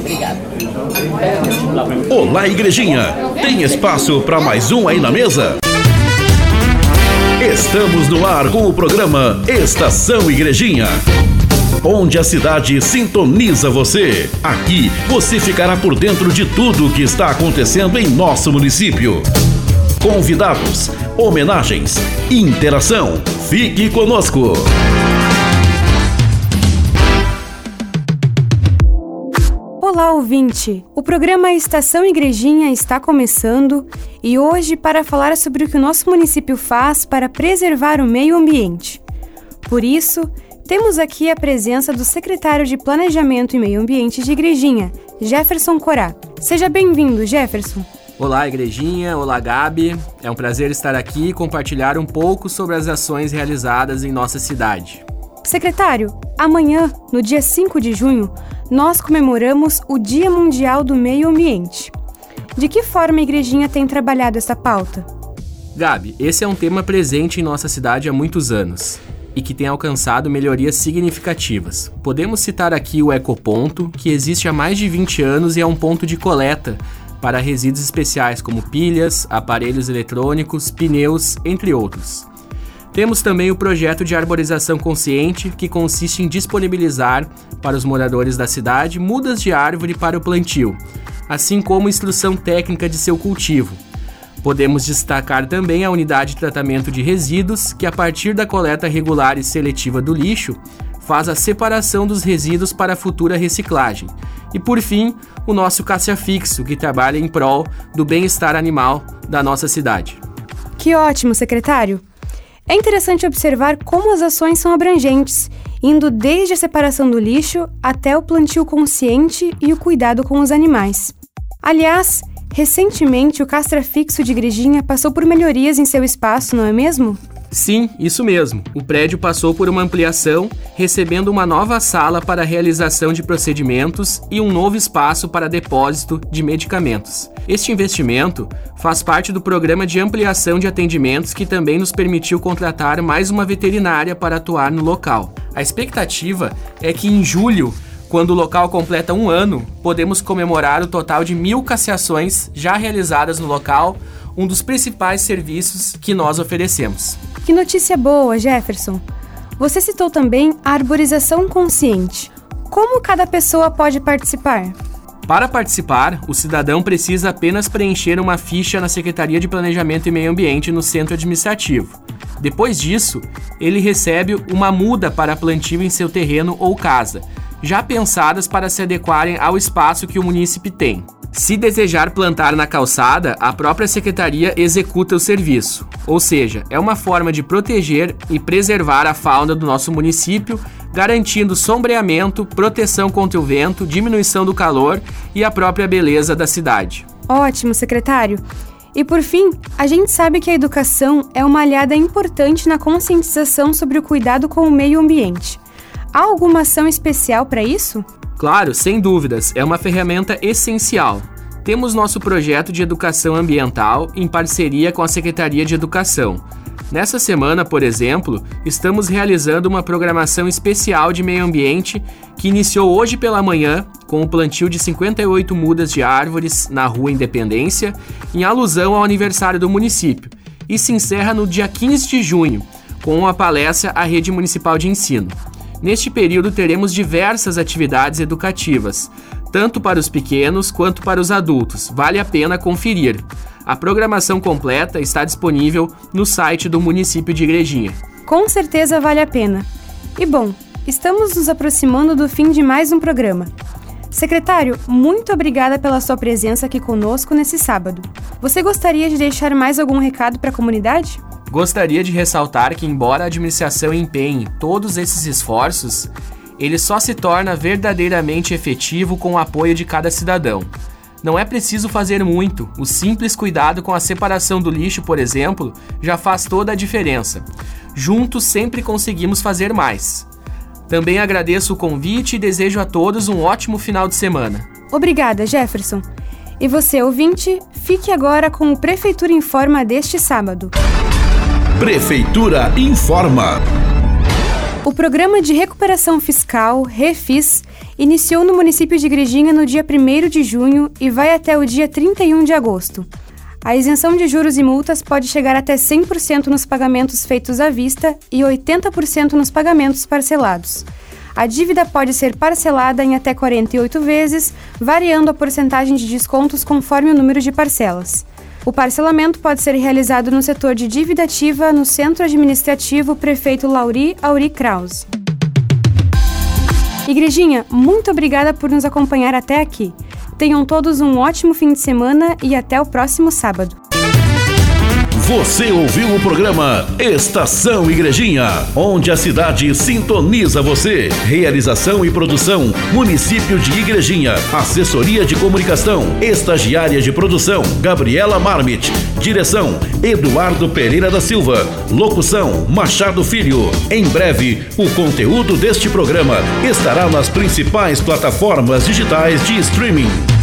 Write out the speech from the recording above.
Obrigado. Olá, igrejinha. Tem espaço para mais um aí na mesa? Estamos no ar com o programa Estação Igrejinha. Onde a cidade sintoniza você. Aqui você ficará por dentro de tudo o que está acontecendo em nosso município. Convidados, homenagens, interação. Fique conosco. Olá, ouvinte! O programa Estação Igrejinha está começando e hoje para falar sobre o que o nosso município faz para preservar o meio ambiente. Por isso, temos aqui a presença do secretário de Planejamento e Meio Ambiente de Igrejinha, Jefferson Corá. Seja bem-vindo, Jefferson. Olá, Igrejinha. Olá, Gabi. É um prazer estar aqui e compartilhar um pouco sobre as ações realizadas em nossa cidade. Secretário, amanhã, no dia 5 de junho, nós comemoramos o Dia Mundial do Meio Ambiente. De que forma a Igrejinha tem trabalhado essa pauta? Gabi, esse é um tema presente em nossa cidade há muitos anos e que tem alcançado melhorias significativas. Podemos citar aqui o Ecoponto, que existe há mais de 20 anos e é um ponto de coleta para resíduos especiais como pilhas, aparelhos eletrônicos, pneus, entre outros. Temos também o projeto de arborização consciente, que consiste em disponibilizar para os moradores da cidade mudas de árvore para o plantio, assim como instrução técnica de seu cultivo. Podemos destacar também a unidade de tratamento de resíduos, que a partir da coleta regular e seletiva do lixo, faz a separação dos resíduos para a futura reciclagem. E por fim, o nosso caça fixo, que trabalha em prol do bem-estar animal da nossa cidade. Que ótimo, secretário! É interessante observar como as ações são abrangentes, indo desde a separação do lixo até o plantio consciente e o cuidado com os animais. Aliás, recentemente o Castra Fixo de Igrejinha passou por melhorias em seu espaço, não é mesmo? Sim, isso mesmo. O prédio passou por uma ampliação, recebendo uma nova sala para realização de procedimentos e um novo espaço para depósito de medicamentos. Este investimento faz parte do programa de ampliação de atendimentos que também nos permitiu contratar mais uma veterinária para atuar no local. A expectativa é que em julho quando o local completa um ano, podemos comemorar o total de mil caciações já realizadas no local, um dos principais serviços que nós oferecemos. Que notícia boa, Jefferson! Você citou também a arborização consciente. Como cada pessoa pode participar? Para participar, o cidadão precisa apenas preencher uma ficha na Secretaria de Planejamento e Meio Ambiente no centro administrativo. Depois disso, ele recebe uma muda para plantio em seu terreno ou casa, já pensadas para se adequarem ao espaço que o munícipe tem. Se desejar plantar na calçada, a própria secretaria executa o serviço. Ou seja, é uma forma de proteger e preservar a fauna do nosso município, garantindo sombreamento, proteção contra o vento, diminuição do calor e a própria beleza da cidade. Ótimo, secretário. E por fim, a gente sabe que a educação é uma aliada importante na conscientização sobre o cuidado com o meio ambiente. Há alguma ação especial para isso? Claro, sem dúvidas, é uma ferramenta essencial. Temos nosso projeto de educação ambiental em parceria com a Secretaria de Educação. Nessa semana, por exemplo, estamos realizando uma programação especial de meio ambiente que iniciou hoje pela manhã com o plantio de 58 mudas de árvores na Rua Independência, em alusão ao aniversário do município, e se encerra no dia 15 de junho, com uma palestra à Rede Municipal de Ensino. Neste período teremos diversas atividades educativas, tanto para os pequenos quanto para os adultos. Vale a pena conferir. A programação completa está disponível no site do município de Igrejinha. Com certeza vale a pena. E bom, estamos nos aproximando do fim de mais um programa. Secretário, muito obrigada pela sua presença aqui conosco nesse sábado. Você gostaria de deixar mais algum recado para a comunidade? Gostaria de ressaltar que, embora a administração empenhe todos esses esforços, ele só se torna verdadeiramente efetivo com o apoio de cada cidadão. Não é preciso fazer muito, o simples cuidado com a separação do lixo, por exemplo, já faz toda a diferença. Juntos sempre conseguimos fazer mais. Também agradeço o convite e desejo a todos um ótimo final de semana. Obrigada, Jefferson. E você, ouvinte, fique agora com o Prefeitura Informa deste sábado. Prefeitura informa. O Programa de Recuperação Fiscal, REFIS, iniciou no município de Igrejinha no dia 1 de junho e vai até o dia 31 de agosto. A isenção de juros e multas pode chegar até 100% nos pagamentos feitos à vista e 80% nos pagamentos parcelados. A dívida pode ser parcelada em até 48 vezes, variando a porcentagem de descontos conforme o número de parcelas. O parcelamento pode ser realizado no setor de dívida ativa no Centro Administrativo Prefeito Lauri Auri Kraus. Igrejinha, muito obrigada por nos acompanhar até aqui. Tenham todos um ótimo fim de semana e até o próximo sábado. Você ouviu o programa Estação Igrejinha, onde a cidade sintoniza você. Realização e produção: Município de Igrejinha. Assessoria de Comunicação, Estagiária de Produção, Gabriela Marmit. Direção: Eduardo Pereira da Silva. Locução: Machado Filho. Em breve, o conteúdo deste programa estará nas principais plataformas digitais de streaming.